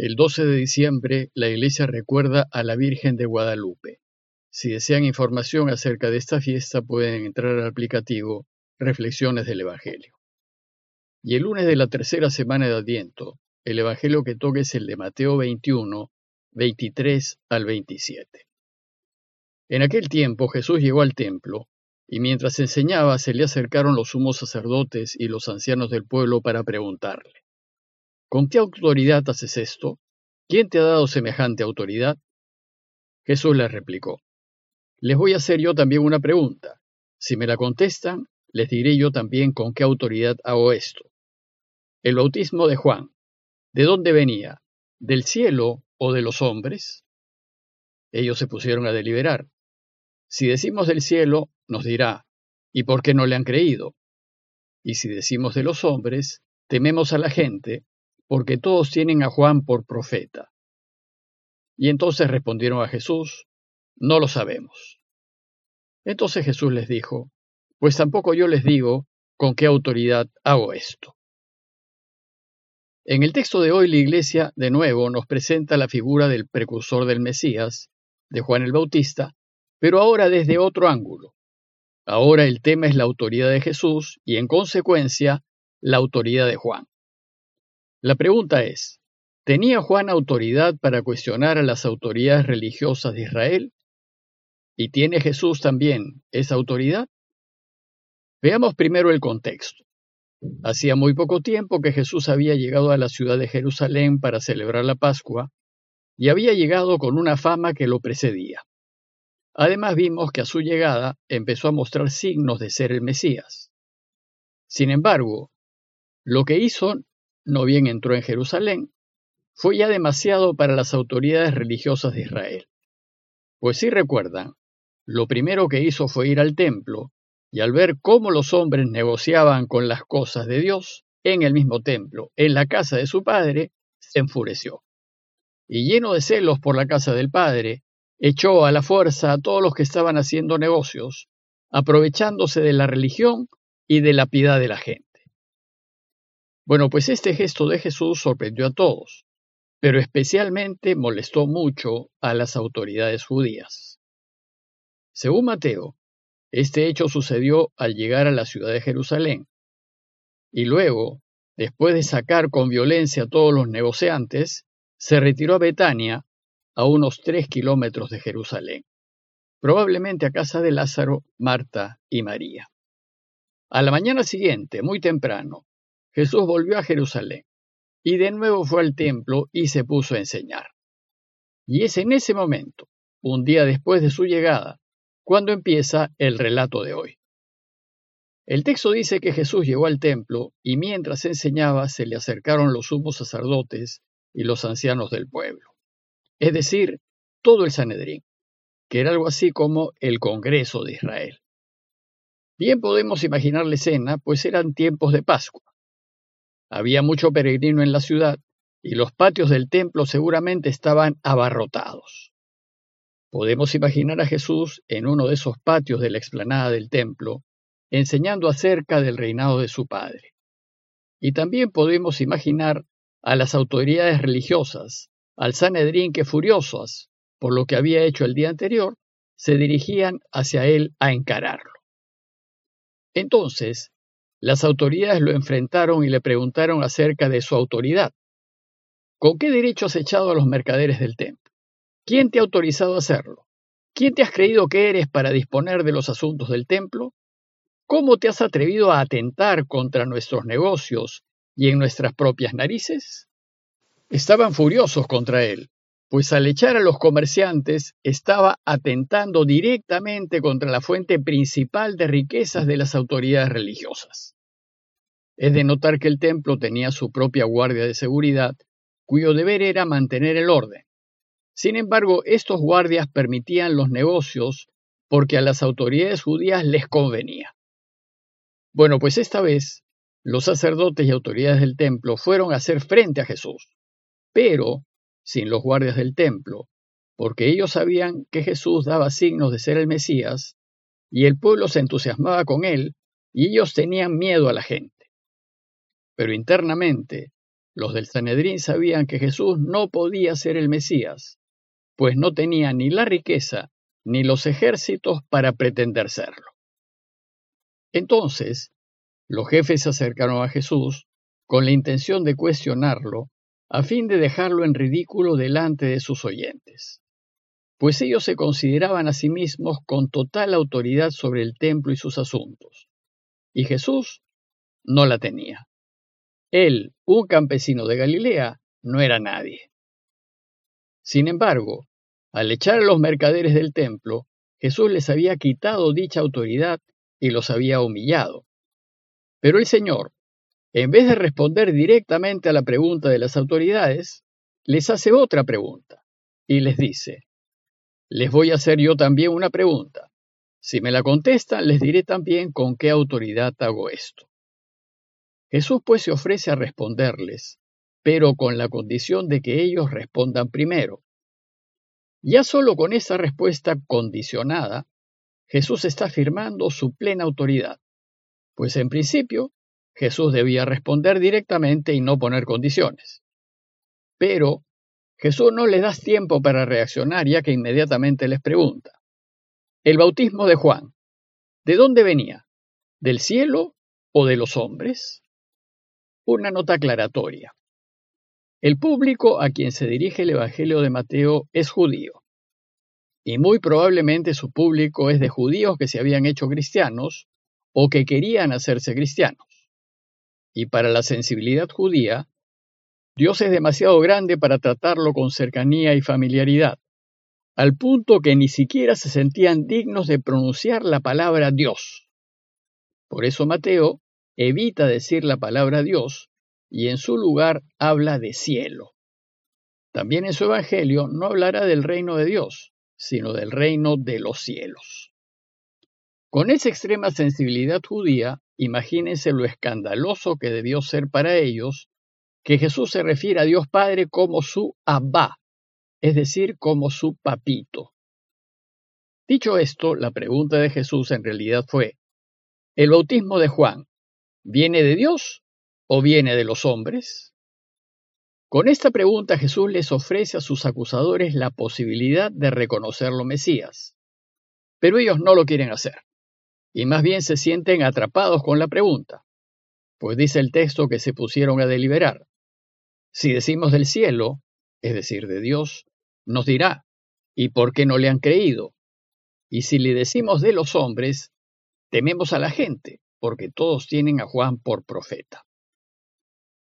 El 12 de diciembre, la iglesia recuerda a la Virgen de Guadalupe. Si desean información acerca de esta fiesta, pueden entrar al aplicativo Reflexiones del Evangelio. Y el lunes de la tercera semana de Adviento, el Evangelio que toca es el de Mateo 21, 23 al 27. En aquel tiempo Jesús llegó al templo, y mientras enseñaba se le acercaron los sumos sacerdotes y los ancianos del pueblo para preguntarle, ¿Con qué autoridad haces esto? ¿Quién te ha dado semejante autoridad? Jesús les replicó, Les voy a hacer yo también una pregunta. Si me la contestan, les diré yo también con qué autoridad hago esto. El bautismo de Juan, ¿de dónde venía? ¿Del cielo o de los hombres? Ellos se pusieron a deliberar. Si decimos del cielo, nos dirá, ¿y por qué no le han creído? Y si decimos de los hombres, tememos a la gente, porque todos tienen a Juan por profeta. Y entonces respondieron a Jesús, no lo sabemos. Entonces Jesús les dijo, pues tampoco yo les digo con qué autoridad hago esto. En el texto de hoy la Iglesia de nuevo nos presenta la figura del precursor del Mesías, de Juan el Bautista, pero ahora desde otro ángulo. Ahora el tema es la autoridad de Jesús y en consecuencia la autoridad de Juan. La pregunta es, ¿tenía Juan autoridad para cuestionar a las autoridades religiosas de Israel? ¿Y tiene Jesús también esa autoridad? Veamos primero el contexto. Hacía muy poco tiempo que Jesús había llegado a la ciudad de Jerusalén para celebrar la Pascua y había llegado con una fama que lo precedía. Además vimos que a su llegada empezó a mostrar signos de ser el Mesías. Sin embargo, lo que hizo no bien entró en Jerusalén, fue ya demasiado para las autoridades religiosas de Israel. Pues si recuerdan, lo primero que hizo fue ir al templo y al ver cómo los hombres negociaban con las cosas de Dios en el mismo templo, en la casa de su padre, se enfureció. Y lleno de celos por la casa del padre, echó a la fuerza a todos los que estaban haciendo negocios, aprovechándose de la religión y de la piedad de la gente. Bueno, pues este gesto de Jesús sorprendió a todos, pero especialmente molestó mucho a las autoridades judías. Según Mateo, este hecho sucedió al llegar a la ciudad de Jerusalén, y luego, después de sacar con violencia a todos los negociantes, se retiró a Betania, a unos tres kilómetros de Jerusalén, probablemente a casa de Lázaro, Marta y María. A la mañana siguiente, muy temprano, Jesús volvió a Jerusalén y de nuevo fue al templo y se puso a enseñar. Y es en ese momento, un día después de su llegada, cuando empieza el relato de hoy. El texto dice que Jesús llegó al templo y mientras enseñaba se le acercaron los sumos sacerdotes y los ancianos del pueblo, es decir, todo el Sanedrín, que era algo así como el Congreso de Israel. Bien podemos imaginar la escena, pues eran tiempos de Pascua. Había mucho peregrino en la ciudad y los patios del templo seguramente estaban abarrotados. Podemos imaginar a Jesús en uno de esos patios de la explanada del templo, enseñando acerca del reinado de su Padre. Y también podemos imaginar a las autoridades religiosas, al Sanedrín que furiosas por lo que había hecho el día anterior, se dirigían hacia él a encararlo. Entonces, las autoridades lo enfrentaron y le preguntaron acerca de su autoridad. ¿Con qué derecho has echado a los mercaderes del templo? ¿Quién te ha autorizado a hacerlo? ¿Quién te has creído que eres para disponer de los asuntos del templo? ¿Cómo te has atrevido a atentar contra nuestros negocios y en nuestras propias narices? Estaban furiosos contra él, pues al echar a los comerciantes estaba atentando directamente contra la fuente principal de riquezas de las autoridades religiosas. Es de notar que el templo tenía su propia guardia de seguridad, cuyo deber era mantener el orden. Sin embargo, estos guardias permitían los negocios porque a las autoridades judías les convenía. Bueno, pues esta vez los sacerdotes y autoridades del templo fueron a hacer frente a Jesús, pero sin los guardias del templo, porque ellos sabían que Jesús daba signos de ser el Mesías, y el pueblo se entusiasmaba con él, y ellos tenían miedo a la gente. Pero internamente, los del Sanedrín sabían que Jesús no podía ser el Mesías, pues no tenía ni la riqueza ni los ejércitos para pretender serlo. Entonces, los jefes se acercaron a Jesús con la intención de cuestionarlo, a fin de dejarlo en ridículo delante de sus oyentes, pues ellos se consideraban a sí mismos con total autoridad sobre el templo y sus asuntos, y Jesús no la tenía. Él, un campesino de Galilea, no era nadie. Sin embargo, al echar a los mercaderes del templo, Jesús les había quitado dicha autoridad y los había humillado. Pero el Señor, en vez de responder directamente a la pregunta de las autoridades, les hace otra pregunta y les dice, les voy a hacer yo también una pregunta. Si me la contestan, les diré también con qué autoridad hago esto. Jesús pues se ofrece a responderles, pero con la condición de que ellos respondan primero. Ya solo con esa respuesta condicionada, Jesús está afirmando su plena autoridad, pues en principio Jesús debía responder directamente y no poner condiciones. Pero Jesús no le da tiempo para reaccionar ya que inmediatamente les pregunta. El bautismo de Juan, ¿de dónde venía? ¿Del cielo o de los hombres? Una nota aclaratoria. El público a quien se dirige el Evangelio de Mateo es judío, y muy probablemente su público es de judíos que se habían hecho cristianos o que querían hacerse cristianos. Y para la sensibilidad judía, Dios es demasiado grande para tratarlo con cercanía y familiaridad, al punto que ni siquiera se sentían dignos de pronunciar la palabra Dios. Por eso Mateo evita decir la palabra Dios y en su lugar habla de cielo. También en su Evangelio no hablará del reino de Dios, sino del reino de los cielos. Con esa extrema sensibilidad judía, imagínense lo escandaloso que debió ser para ellos que Jesús se refiere a Dios Padre como su Abba, es decir, como su papito. Dicho esto, la pregunta de Jesús en realidad fue, ¿el bautismo de Juan ¿Viene de Dios o viene de los hombres? Con esta pregunta Jesús les ofrece a sus acusadores la posibilidad de reconocerlo Mesías. Pero ellos no lo quieren hacer, y más bien se sienten atrapados con la pregunta, pues dice el texto que se pusieron a deliberar. Si decimos del cielo, es decir, de Dios, nos dirá, ¿y por qué no le han creído? Y si le decimos de los hombres, tememos a la gente, porque todos tienen a Juan por profeta.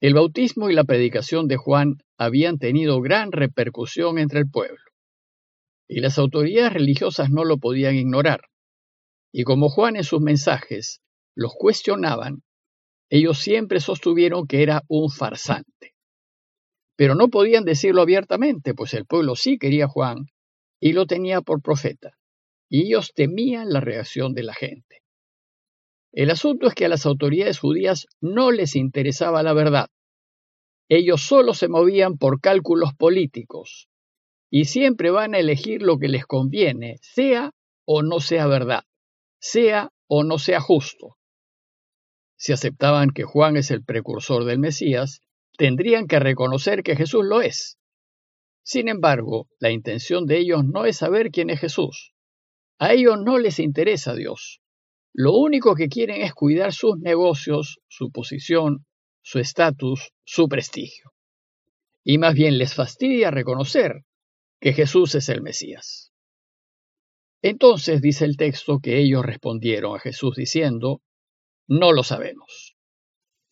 El bautismo y la predicación de Juan habían tenido gran repercusión entre el pueblo, y las autoridades religiosas no lo podían ignorar. Y como Juan en sus mensajes los cuestionaban, ellos siempre sostuvieron que era un farsante. Pero no podían decirlo abiertamente, pues el pueblo sí quería Juan y lo tenía por profeta, y ellos temían la reacción de la gente. El asunto es que a las autoridades judías no les interesaba la verdad. Ellos solo se movían por cálculos políticos y siempre van a elegir lo que les conviene, sea o no sea verdad, sea o no sea justo. Si aceptaban que Juan es el precursor del Mesías, tendrían que reconocer que Jesús lo es. Sin embargo, la intención de ellos no es saber quién es Jesús. A ellos no les interesa Dios. Lo único que quieren es cuidar sus negocios, su posición, su estatus, su prestigio. Y más bien les fastidia reconocer que Jesús es el Mesías. Entonces dice el texto que ellos respondieron a Jesús diciendo, no lo sabemos.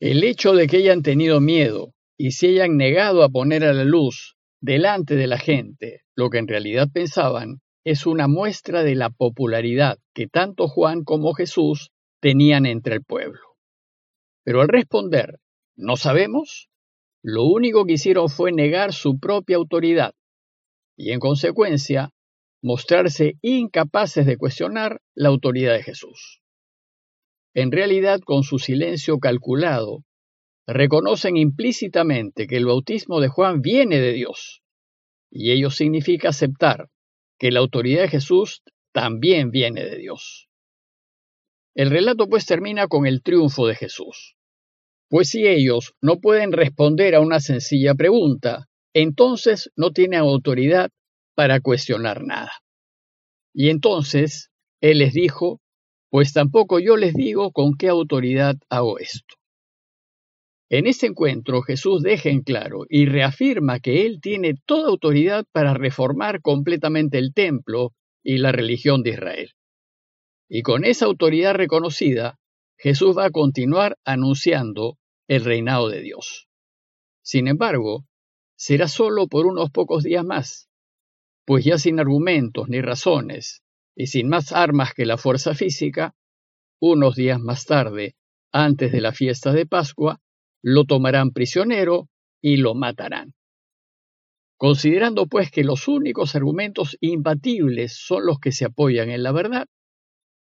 El hecho de que hayan tenido miedo y se hayan negado a poner a la luz delante de la gente lo que en realidad pensaban, es una muestra de la popularidad que tanto Juan como Jesús tenían entre el pueblo. Pero al responder, no sabemos, lo único que hicieron fue negar su propia autoridad y en consecuencia mostrarse incapaces de cuestionar la autoridad de Jesús. En realidad, con su silencio calculado, reconocen implícitamente que el bautismo de Juan viene de Dios, y ello significa aceptar que la autoridad de Jesús también viene de Dios. El relato pues termina con el triunfo de Jesús. Pues si ellos no pueden responder a una sencilla pregunta, entonces no tienen autoridad para cuestionar nada. Y entonces él les dijo, pues tampoco yo les digo con qué autoridad hago esto. En este encuentro Jesús deja en claro y reafirma que Él tiene toda autoridad para reformar completamente el templo y la religión de Israel. Y con esa autoridad reconocida, Jesús va a continuar anunciando el reinado de Dios. Sin embargo, será solo por unos pocos días más, pues ya sin argumentos ni razones, y sin más armas que la fuerza física, unos días más tarde, antes de la fiesta de Pascua, lo tomarán prisionero y lo matarán. Considerando pues que los únicos argumentos imbatibles son los que se apoyan en la verdad,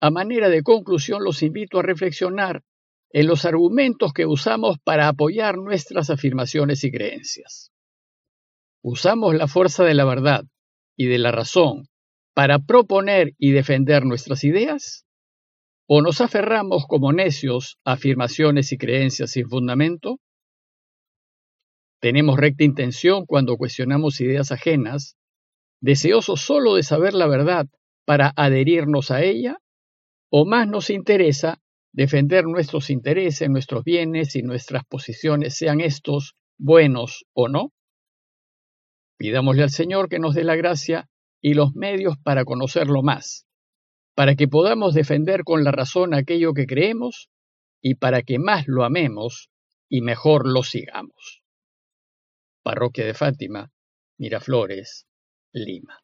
a manera de conclusión los invito a reflexionar en los argumentos que usamos para apoyar nuestras afirmaciones y creencias. ¿Usamos la fuerza de la verdad y de la razón para proponer y defender nuestras ideas? ¿O nos aferramos como necios a afirmaciones y creencias sin fundamento? ¿Tenemos recta intención cuando cuestionamos ideas ajenas, deseosos solo de saber la verdad para adherirnos a ella? ¿O más nos interesa defender nuestros intereses, nuestros bienes y nuestras posiciones, sean estos buenos o no? Pidámosle al Señor que nos dé la gracia y los medios para conocerlo más para que podamos defender con la razón aquello que creemos y para que más lo amemos y mejor lo sigamos. Parroquia de Fátima, Miraflores, Lima.